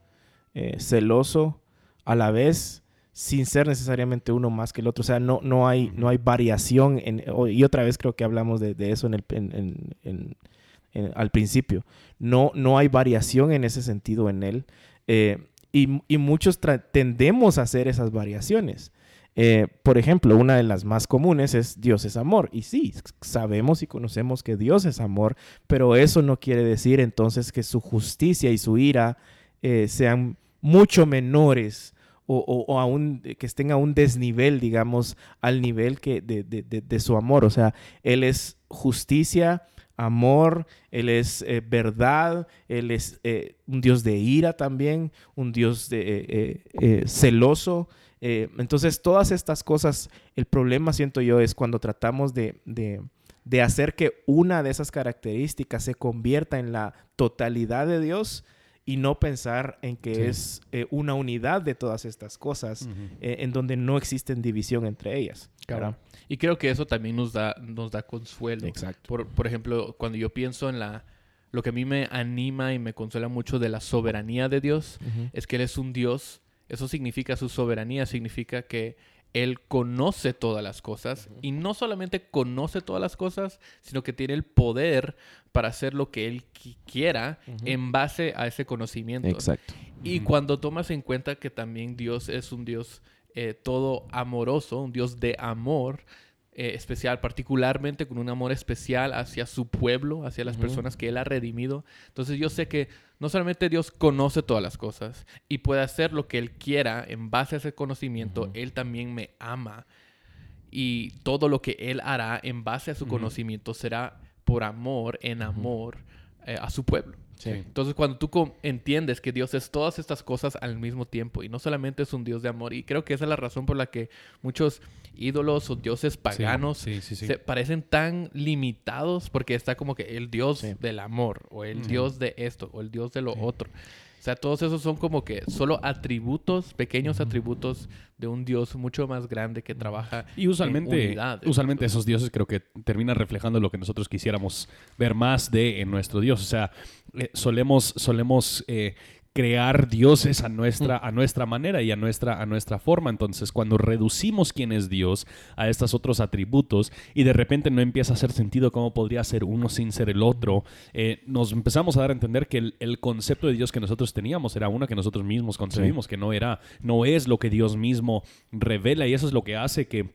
eh, celoso, a la vez sin ser necesariamente uno más que el otro. O sea, no, no, hay, no hay variación. En, y otra vez creo que hablamos de, de eso en, el, en, en, al principio. No, no hay variación en ese sentido en él. Eh, y, y, muchos tendemos a hacer esas variaciones. Eh, por ejemplo, una de las más comunes es Dios es amor. Y sí, sabemos y conocemos que Dios es amor, pero eso no quiere decir entonces que su justicia y su ira eh, sean mucho menores o, o, que estén a un desnivel, digamos, al nivel que de, de, de su amor. O sea, Él es justicia, amor, Él es eh, verdad, Él es eh, un Dios de ira también, un Dios de, eh, celoso. entonces, todas estas cosas, el problema, siento yo, es cuando tratamos de, de, hacer que una de esas características se convierta en la totalidad de Dios y no pensar en que es una unidad de todas estas cosas, en donde no existen división entre ellas. Claro. Y creo que eso también nos da, nos da consuelo. Exacto. Por, por ejemplo, cuando yo pienso en la... Lo que a mí me anima y me consuela mucho de la soberanía de Dios es que Él es un Dios. Eso significa su soberanía, significa que Él conoce todas las cosas. Y no solamente conoce todas las cosas, sino que tiene el poder para hacer lo que Él quiera en base a ese conocimiento. Exacto. Y cuando tomas en cuenta que también Dios es un Dios eh, todo amoroso, un Dios de amor eh, especial, particularmente con un amor especial hacia su pueblo, hacia las personas que Él ha redimido. Entonces yo sé que no solamente Dios conoce todas las cosas y puede hacer lo que Él quiera en base a ese conocimiento, Él también me ama. Y todo lo que Él hará en base a su conocimiento será por amor, en amor eh, a su pueblo. Entonces, cuando tú entiendes que Dios es todas estas cosas al mismo tiempo y no solamente es un Dios de amor, y creo que esa es la razón por la que muchos ídolos o dioses paganos se parecen tan limitados porque está como que el Dios del amor o el Dios de esto o el Dios de lo otro. O sea, todos esos son como que solo atributos, pequeños atributos de un Dios mucho más grande que trabaja y usualmente, en Usualmente esos dioses creo que terminan reflejando lo que nosotros quisiéramos ver más de en nuestro Dios. O sea, eh, solemos, solemos eh, crear dioses a nuestra, a nuestra manera y a nuestra, a nuestra forma. Entonces, cuando reducimos quién es Dios a estos otros atributos y de repente no empieza a hacer sentido cómo podría ser uno sin ser el otro, eh, nos empezamos a dar a entender que el, concepto de Dios que nosotros teníamos era uno que nosotros mismos concebimos, que no era, no es lo que Dios mismo revela y eso es lo que hace que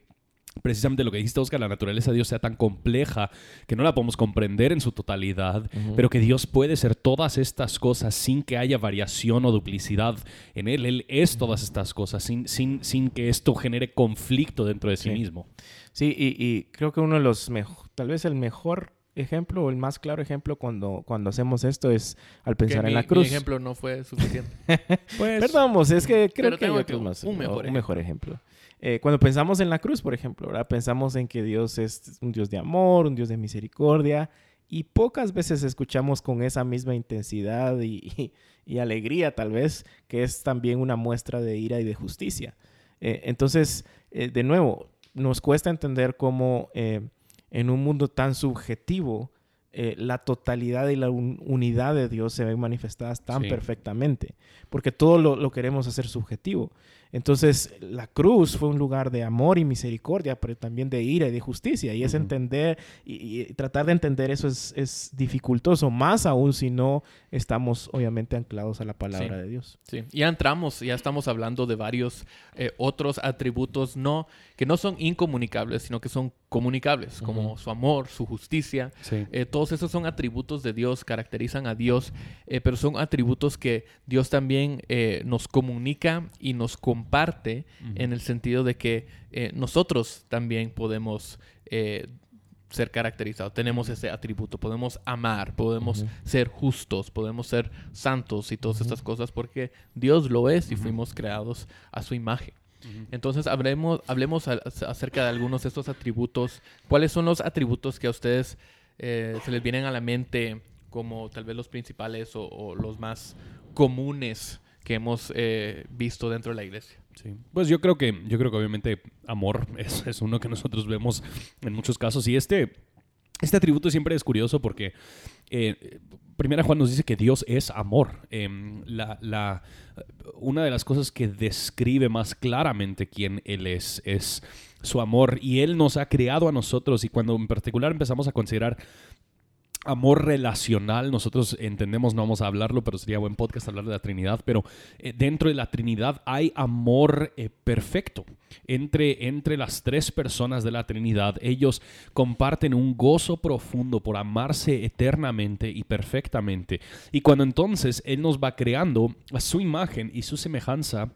precisamente lo que dijiste, Oscar, la naturaleza de Dios sea tan compleja que no la podemos comprender en su totalidad, pero que Dios puede ser todas estas cosas sin que haya variación o duplicidad en Él. Él es todas estas cosas, sin, sin, sin que esto genere conflicto dentro de sí, mismo. Sí, y, creo que uno de los mejores, tal vez el mejor ejemplo o el más claro ejemplo cuando, cuando hacemos esto es al pensar en la cruz. Mi ejemplo no fue suficiente. pues, Perdón, es que creo que hay más, un mejor ejemplo. Eh, cuando pensamos en la cruz, por ejemplo, ¿verdad? pensamos en que Dios es un Dios de amor, un Dios de misericordia, y pocas veces escuchamos con esa misma intensidad y, alegría, tal vez, que es también una muestra de ira y de justicia. Eh, entonces, eh, de nuevo, nos cuesta entender cómo en un mundo tan subjetivo, la totalidad y la unidad de Dios se ven manifestadas tan perfectamente, porque todo lo, queremos hacer subjetivo. Entonces, la cruz fue un lugar de amor y misericordia, pero también de ira y de justicia. Y es entender, y, tratar de entender eso es, dificultoso, más aún si no estamos obviamente anclados a la palabra de Dios. Sí, ya entramos, ya estamos hablando de varios eh, otros atributos no, que no son incomunicables, sino que son comunicables, como su amor, su justicia. Eh, todos esos son atributos de Dios, caracterizan a Dios, eh, pero son atributos que Dios también nos comunica y nos comparte en el sentido de que eh, nosotros también podemos eh, ser caracterizados, tenemos ese atributo, podemos amar, podemos ser justos, podemos ser santos y todas estas cosas porque Dios lo es y fuimos creados a su imagen. Entonces hablemos, hablemos acerca de algunos de estos atributos. ¿Cuáles son los atributos que a ustedes eh, se les vienen a la mente como tal vez los principales o los más comunes que hemos eh, visto dentro de la iglesia. Sí. Pues yo creo que, yo creo que obviamente amor es, es, uno que nosotros vemos en muchos casos. Y este, este atributo siempre es curioso porque eh, Primera Juan nos dice que Dios es amor. Em, la, la, una de las cosas que describe más claramente quién Él es es su amor. Y Él nos ha creado a nosotros. Y cuando en particular empezamos a considerar amor relacional, nosotros entendemos, no vamos a hablarlo, pero sería buen podcast hablar de la Trinidad, pero eh, dentro de la Trinidad hay amor eh, perfecto. Entre, entre las tres personas de la Trinidad, ellos comparten un gozo profundo por amarse eternamente y perfectamente. Y cuando entonces Él nos va creando su imagen y su semejanza,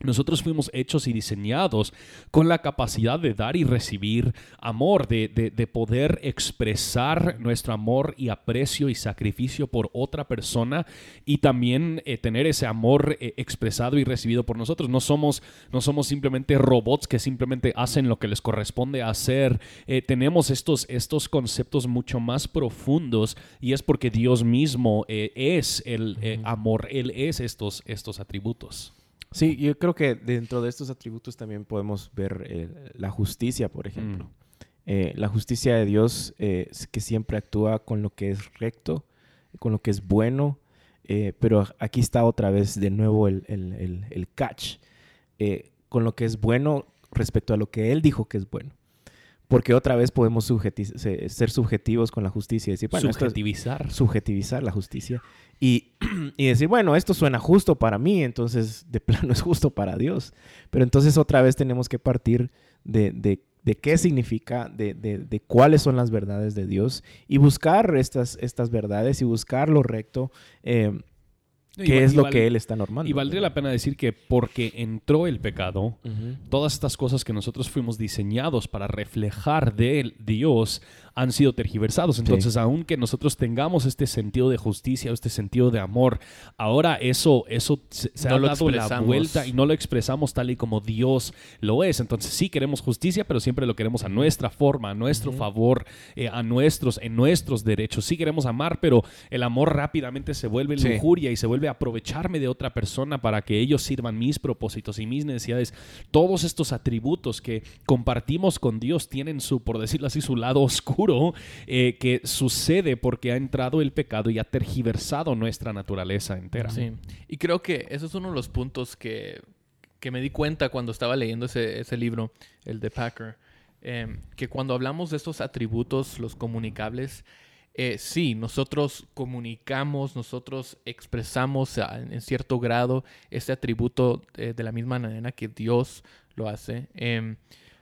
nosotros fuimos hechos y diseñados con la capacidad de dar y recibir amor, de, poder expresar nuestro amor y aprecio y sacrificio por otra persona y también eh, tener ese amor eh, expresado y recibido por nosotros. No somos, no somos simplemente robots que simplemente hacen lo que les corresponde hacer. Eh, tenemos estos, estos conceptos mucho más profundos y es porque Dios mismo es el amor, Él es estos, estos atributos. Sí, yo creo que dentro de estos atributos también podemos ver eh, la justicia, por ejemplo. Mm. Eh, la justicia de Dios eh, que siempre actúa con lo que es recto, con lo que es bueno, pero aquí está otra vez de nuevo el, el, el catch, con lo que es bueno respecto a lo que Él dijo que es bueno. Porque otra vez podemos ser subjetivos con la justicia y decir, bueno, subjetivizar. subjetivizar la justicia. Y, decir, bueno, esto suena justo para mí, entonces de plano es justo para Dios. Pero entonces otra vez tenemos que partir de, de, qué significa, de, de, cuáles son las verdades de Dios y buscar estas, estas verdades y buscar lo recto. Eh, ¿Qué es lo que él está normando? Y valdría la pena decir que porque entró el pecado, todas estas cosas que nosotros fuimos diseñados para reflejar de Dios han sido tergiversados. Entonces, aunque nosotros tengamos este sentido de justicia o este sentido de amor, ahora eso, eso se, ha dado la vuelta y no lo expresamos tal y como Dios lo es. Entonces, sí queremos justicia, pero siempre lo queremos a nuestra forma, a nuestro favor, eh, a nuestros, en nuestros derechos. Sí queremos amar, pero el amor rápidamente se vuelve lujuria y se vuelve aprovecharme de otra persona para que ellos sirvan mis propósitos y mis necesidades. Todos estos atributos que compartimos con Dios tienen su, por decirlo así, su lado oscuro eh, que sucede porque ha entrado el pecado y ha tergiversado nuestra naturaleza entera. Y creo que eso es uno de los puntos que, que me di cuenta cuando estaba leyendo ese, ese libro, el de Packer, em, que cuando hablamos de estos atributos, los comunicables, eh, sí, nosotros comunicamos, nosotros expresamos en cierto grado este atributo eh, de la misma manera que Dios lo hace. Em,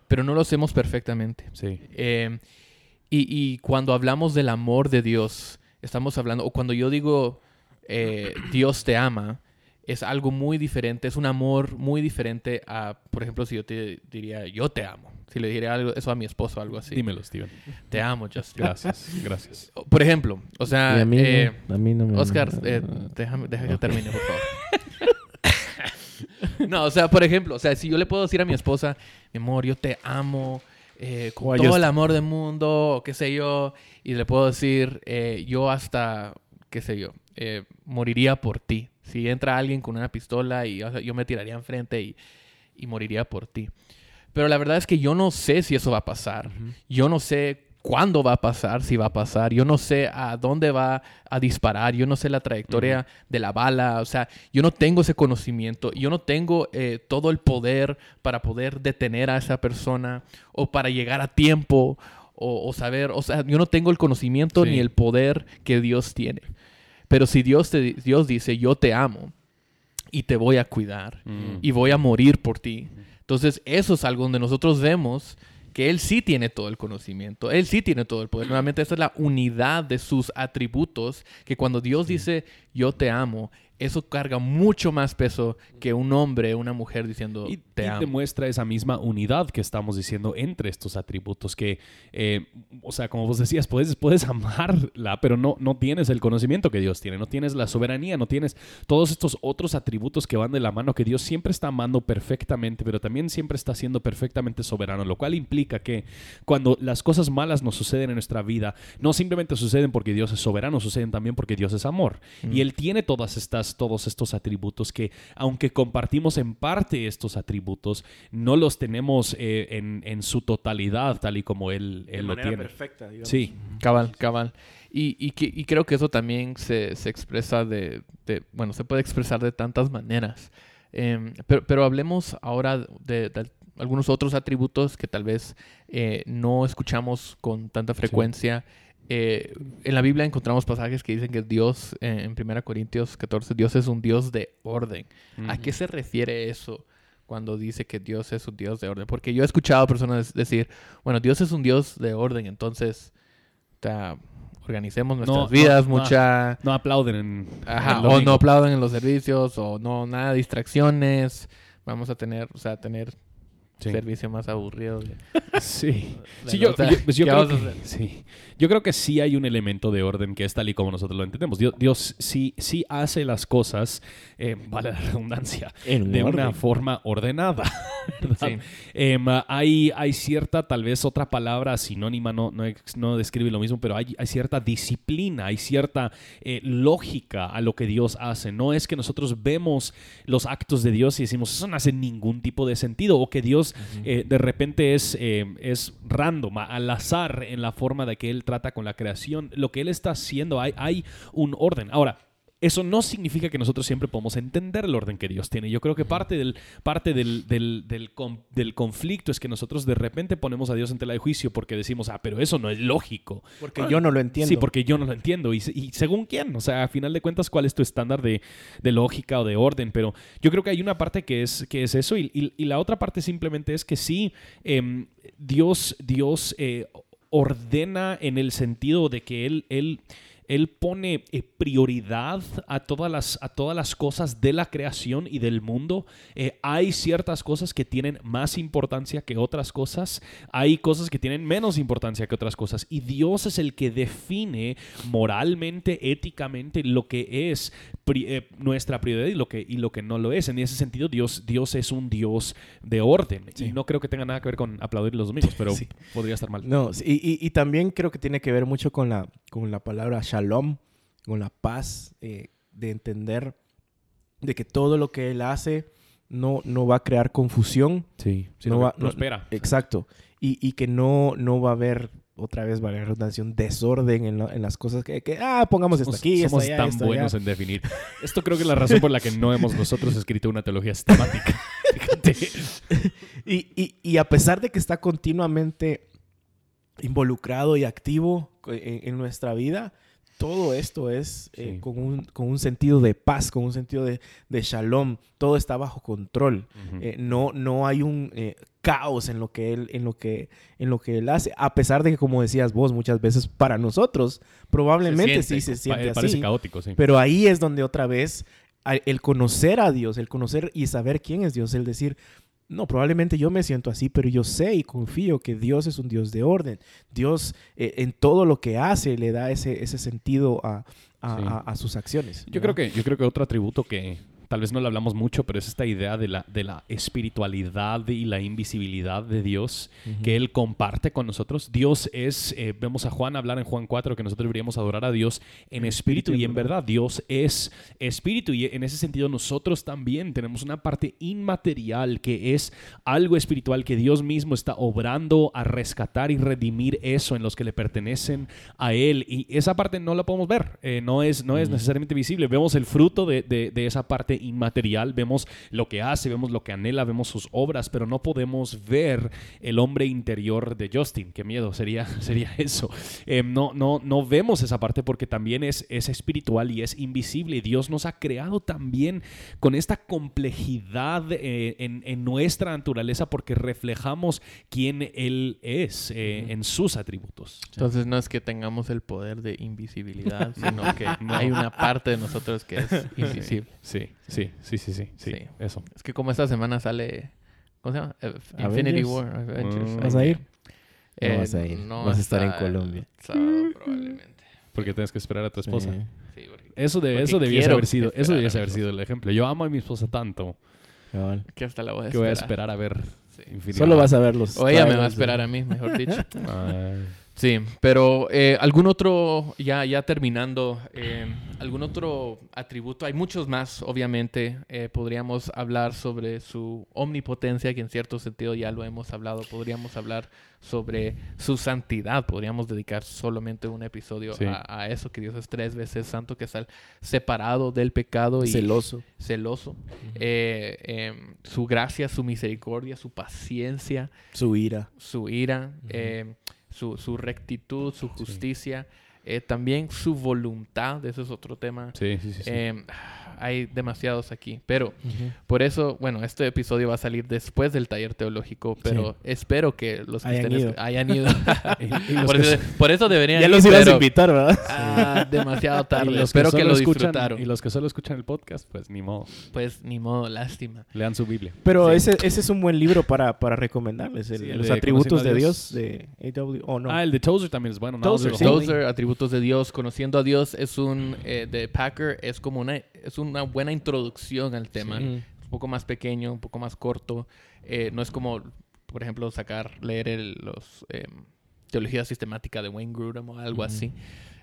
pero no lo hacemos perfectamente. Sí. Eh, y, y cuando hablamos del amor de Dios, estamos hablando, o cuando yo digo eh, Dios te ama, es algo muy diferente, es un amor muy diferente a, por ejemplo, si yo te diría yo te amo, si le diría algo, eso a mi esposo o algo así. Dímelo, Steven. Te amo, Justin. Gracias, gracias. Por ejemplo, o sea, a mí, eh, no, a mí no me... Oscar, eh, déjame, deja que termine, por favor. no, o sea, por ejemplo, o sea, si yo le puedo decir a mi esposa, mi amor, yo te amo, eh, con O todo el amor del mundo, o qué sé yo, y le puedo decir, eh, yo hasta, qué sé yo, eh, moriría por ti. Si entra alguien con una pistola y o sea, yo me tiraría enfrente y, y moriría por ti. Pero la verdad es que yo no sé si eso va a pasar. Yo no sé cuándo va a pasar, si va a pasar. Yo no sé a dónde va a disparar. Yo no sé la trayectoria de la bala. O sea, yo no tengo ese conocimiento. Yo no tengo eh, todo el poder para poder detener a esa persona o para llegar a tiempo o, o saber. O sea, yo no tengo el conocimiento Sí. ni el poder que Dios tiene. Pero si Dios, te, Dios dice, yo te amo y te voy a cuidar Mm. y voy a morir por ti. Entonces, eso es algo donde nosotros vemos que Él sí tiene todo el conocimiento, Él sí tiene todo el poder. Nuevamente, esta es la unidad de sus atributos, que cuando Dios dice, yo te amo, eso carga mucho más peso que un hombre, una mujer diciendo, Y, te y amo. demuestra esa misma unidad que estamos diciendo entre estos atributos que, eh, o sea, como vos decías, puedes, puedes amarla, pero no, no tienes el conocimiento que Dios tiene, no tienes la soberanía, no tienes todos estos otros atributos que van de la mano que Dios siempre está amando perfectamente, pero también siempre está siendo perfectamente soberano, lo cual implica que cuando las cosas malas nos suceden en nuestra vida, no simplemente suceden porque Dios es soberano, suceden también porque Dios es amor. Y Él tiene todas estas, todos estos atributos que, aunque compartimos en parte estos atributos, no los tenemos eh, en, en su totalidad, tal y como Él, él lo tiene. perfecta, digamos. Sí, Cabal, cabal. Y, y, que- y creo que eso también se, se expresa de, de- bueno, se puede expresar de tantas maneras. Em, pero, pero hablemos ahora de, de algunos otros atributos que tal vez eh, no escuchamos con tanta frecuencia. Eh, en la Biblia encontramos pasajes que dicen que Dios, eh, en 1 Corintios 14, Dios es un Dios de orden. ¿A qué se refiere eso cuando dice que Dios es un Dios de orden? Porque yo he escuchado personas decir, bueno, Dios es un Dios de orden, entonces o sea, organicemos nuestras No, vidas, no, mucha... No aplauden en. Ajá, o no aplaudan en los servicios, o no, nada de distracciones. Vamos a tener, o sea, tener Sí. servicio más aburrido. de- Sí. de Sí, lo- yo, o sea, yo- pues sí. Yo creo que sí hay un elemento de orden que es tal y como nosotros lo entendemos. Dios, Dios sí, sí hace las cosas, eh, vale la redundancia, En de orden. una forma ordenada. Em, hay, hay cierta, tal vez otra palabra sinónima, no, no, describe lo mismo, pero hay, hay cierta disciplina, hay cierta eh, lógica a lo que Dios hace. No es que nosotros vemos los actos de Dios y decimos, eso no hace ningún tipo de sentido, o que Dios eh, de repente es, eh, es random, al azar en la forma de que Él trata con la creación. Lo que Él está haciendo, hay, hay un orden. Ahora, eso no significa que nosotros siempre podamos entender el orden que Dios tiene. Yo creo que parte del, parte del, del, del del conflicto es que nosotros de repente ponemos a Dios en tela de juicio porque decimos, ah, pero eso no es lógico. Porque yo no lo entiendo. Sí, porque yo no lo entiendo. Y, y según quién, o sea, a final de cuentas, ¿cuál es tu estándar de, de lógica o de orden? Pero yo creo que hay una parte que es, que es eso y, y- y la otra parte simplemente es que sí, em, Dios, Dios eh, ordena en el sentido de que Él... él él pone eh, prioridad a todas, las, a todas las cosas de la creación y del mundo. Eh, hay ciertas cosas que tienen más importancia que otras cosas. Hay cosas que tienen menos importancia que otras cosas. Y Dios es el que define moralmente, éticamente, lo que es pri- eh, nuestra prioridad y lo, que, y lo que no lo es. En ese sentido, Dios, Dios es un Dios de orden. Y no creo que tenga nada que ver con aplaudir los domingos, pero Sí. podría estar mal. No, y, y- y también creo que tiene que ver mucho con la, con la palabra shalom, con la paz, eh, de entender de que todo lo que él hace no, no va a crear confusión. Sí, sí, No no, va- no- prospera. Exacto. Y, y que no, no va a haber, otra vez, vale la redundancia, un desorden en, la- en las cosas que, que, ah, pongamos esto Somos- aquí, esto somos allá, tan esto allá. buenos en definir. Esto creo que es la razón por la que no hemos nosotros escrito una teología sistemática. Fíjate. Y, y- y a pesar de que está continuamente involucrado y activo en, en nuestra vida, todo esto es eh, con, un, con un sentido de paz, con un sentido de, de shalom. Todo está bajo control. Eh, no, no hay un eh, caos en lo, que él, en, lo que, en lo que él hace. A pesar de que, como decías vos, muchas veces para nosotros probablemente siente, sí se Pa- siente parece así. caótico, sí. Pero ahí es donde otra vez el conocer a Dios, el conocer y saber quién es Dios, el decir, no, probablemente yo me siento así, pero yo sé y confío que Dios es un Dios de orden. Dios eh, en todo lo que hace le da ese, ese sentido a, a- Sí. a- a sus acciones. Yo creo que, yo creo que otro atributo que tal vez no le hablamos mucho, pero es esta idea de la, de la espiritualidad y la invisibilidad de Dios que Él comparte con nosotros. Dios es, eh, vemos a Juan hablar en Juan 4 que nosotros deberíamos adorar a Dios en espíritu y en verdad. Dios es espíritu y en ese sentido nosotros también tenemos una parte inmaterial que es algo espiritual que Dios mismo está obrando a rescatar y redimir eso en los que le pertenecen a Él. Y esa parte no la podemos ver, eh, no, es, no es necesariamente visible. Vemos el fruto de, de- de esa parte inmaterial, vemos lo que hace, vemos lo que anhela, vemos sus obras, pero no podemos ver el hombre interior de Justin. Qué miedo sería, sería eso. Eh, no, no, no vemos esa parte porque también es, es espiritual y es invisible. Dios nos ha creado también con esta complejidad eh, en, en nuestra naturaleza porque reflejamos quién Él es eh, en sus atributos. Entonces no es que tengamos el poder de invisibilidad, sino que hay una parte de nosotros que es invisible. Sí, sí, sí, sí, sí, sí, Sí. eso. Es que como esta semana sale, ¿cómo se llama? Eh, Avengers. Infinity War. Avengers. Mm. ¿Vas a ir? Eh, No vas a ir. no Vas a estar en Colombia. sábado, probablemente. Porque tienes que esperar a tu esposa. Sí. Sí, porque Eso, de, Porque eso debiese haber sido, eso debiese haber sido el ejemplo. Yo amo a mi esposa tanto Cabal. que hasta la voy a que voy a esperar. a ver Sí. Infinity Solo War. vas a ver los O ella me va a esperar a mí, mejor dicho. Ay. Sí, pero eh, algún otro, ya, ya terminando, eh, algún otro atributo, hay muchos más, obviamente, eh, podríamos hablar sobre su omnipotencia, que en cierto sentido ya lo hemos hablado, podríamos hablar sobre su santidad, podríamos dedicar solamente un episodio Sí. a, a eso, que Dios es tres veces santo, que está separado del pecado y Celoso. celoso, Eh, em, su gracia, su misericordia, su paciencia, Su ira. su ira, su, su rectitud, su justicia, eh, también su voluntad, ese es otro tema. Sí, sí, sí. sí. Eh, hay demasiados aquí, pero por eso, bueno, este episodio va a salir después del taller teológico, pero espero que los Hayan ido. hayan ido. Y- y los por, que eso, por eso deberían Ya ir, los ibas a invitar, ¿verdad? ah, demasiado y tarde. los Espero que, lo escuchan- disfrutaron. Y los que solo escuchan el podcast, pues ni modo. Pues ni modo, lástima. Lean su Biblia. Pero Sí. ese, ese es un buen libro para, para recomendarles. el- Sí, el los de atributos de Dios, Dios. de AW. Oh, no. Ah, el de Tozer también es bueno. Tozer. Tozer, atributos de Dios, conociendo a Dios es un eh, de Packer es como una es una buena introducción al tema, Sí. un poco más pequeño, un poco más corto, Eh, no es como por ejemplo sacar leer el- los em, teología sistemática de Wayne Grudem o algo así.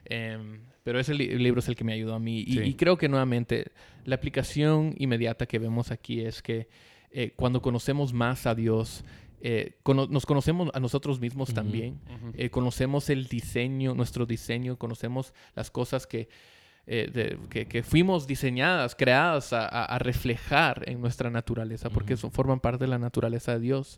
Em, pero ese li- libro es el que me ayudó a mí. Y, Sí. y creo que nuevamente la aplicación inmediata que vemos aquí es que eh, cuando conocemos más a Dios eh, cono- nos conocemos a nosotros mismos también. Eh, conocemos el diseño, nuestro diseño, conocemos las cosas que, eh, de- que, que fuimos diseñadas, creadas a, a- reflejar en nuestra naturaleza, porque son- forman parte de la naturaleza de Dios.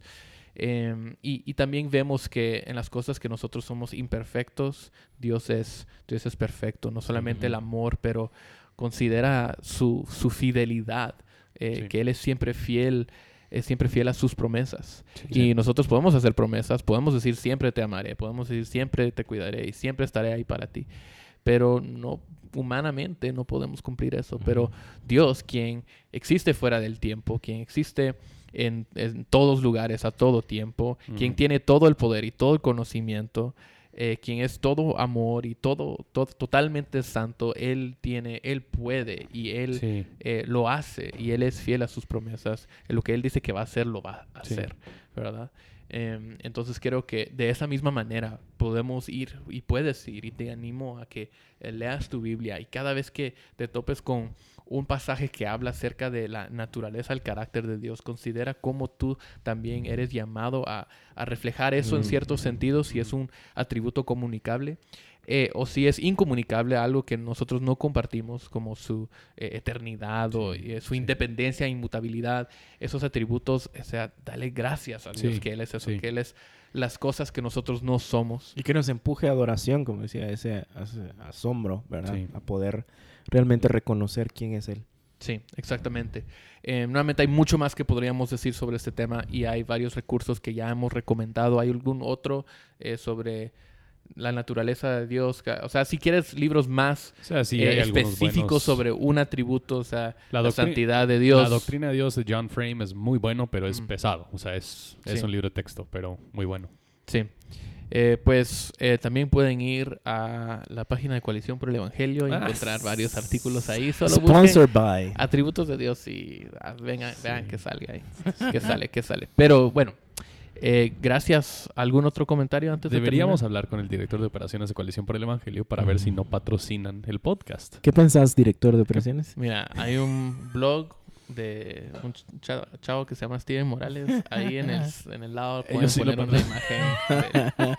Em, y, y también vemos que en las cosas que nosotros somos imperfectos, Dios es, Dios es perfecto, no solamente el amor, pero considera su, su fidelidad, eh, Sí. que Él es siempre fiel, es siempre fiel a sus promesas. Sí. Y nosotros podemos hacer promesas, podemos decir siempre te amaré, podemos decir siempre te cuidaré y siempre estaré ahí para ti. Pero no humanamente no podemos cumplir eso. Pero Dios, quien existe fuera del tiempo, quien existe en, en todos lugares, a todo tiempo, quien tiene todo el poder y todo el conocimiento, eh, quien es todo amor y todo, todo totalmente santo, Él tiene, Él puede y Él Sí. eh, lo hace y Él es fiel a sus promesas. Lo que Él dice que va a hacer, lo va a Sí. hacer, ¿verdad? Em, entonces creo que de esa misma manera podemos ir y puedes ir y te animo a que eh, leas tu Biblia y cada vez que te topes con un pasaje que habla acerca de la naturaleza, el carácter de Dios, considera cómo tú también eres llamado a, a reflejar eso en Mm. ciertos sentidos, si es un atributo comunicable. Eh, o si es incomunicable, algo que nosotros no compartimos, como su eh, eternidad o eh, su sí. independencia, inmutabilidad, esos atributos, o sea, dale gracias a Dios Sí, que Él es eso, que Él es las cosas que nosotros no somos. Y que nos empuje a adoración, como decía, ese, ese asombro, ¿verdad? Sí. A poder realmente reconocer quién es Él. Sí, exactamente. Eh, nuevamente hay mucho más que podríamos decir sobre este tema y hay varios recursos que ya hemos recomendado. ¿Hay algún otro eh, sobre la naturaleza de Dios? O sea, si quieres libros más O sea, sí, eh, específicos buenos- sobre un atributo, o sea, la, santidad de Dios. La doctrina de Dios de John Frame es muy bueno, pero es Mm. pesado. O sea, es, es Sí. un libro de texto, pero muy bueno. Sí. Eh, pues eh, también pueden ir a la página de Coalición por el Evangelio y Ah, encontrar varios artículos ahí. Solo Sponsored by. atributos de Dios y ah, vengan, vean que salga ahí. que sale, que sale. Pero bueno, eh, gracias. ¿Algún otro comentario antes de Deberíamos hablar con el director de operaciones de Coalición por el Evangelio para ver si no patrocinan el podcast. ¿Qué pensás, director de operaciones? Mira, hay un blog de un chavo, chavo que se llama Steven Morales. Ahí en el, en el lado pueden Ellos sí poner una imagen. de-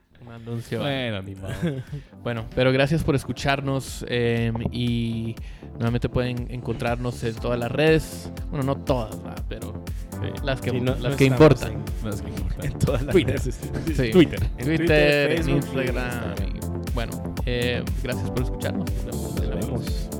anuncio. Bueno, ni modo. Bueno, pero gracias por escucharnos eh, y nuevamente pueden encontrarnos en todas las redes. Bueno, no todas, ¿verdad? pero Sí. las que, Sí, no- las no que importan. En, que todas las Twitter. redes. Sí. Twitter. En Twitter, Twitter, en Instagram. Instagram. y- bueno, eh, gracias por escucharnos. Nos vemos. Nos vemos.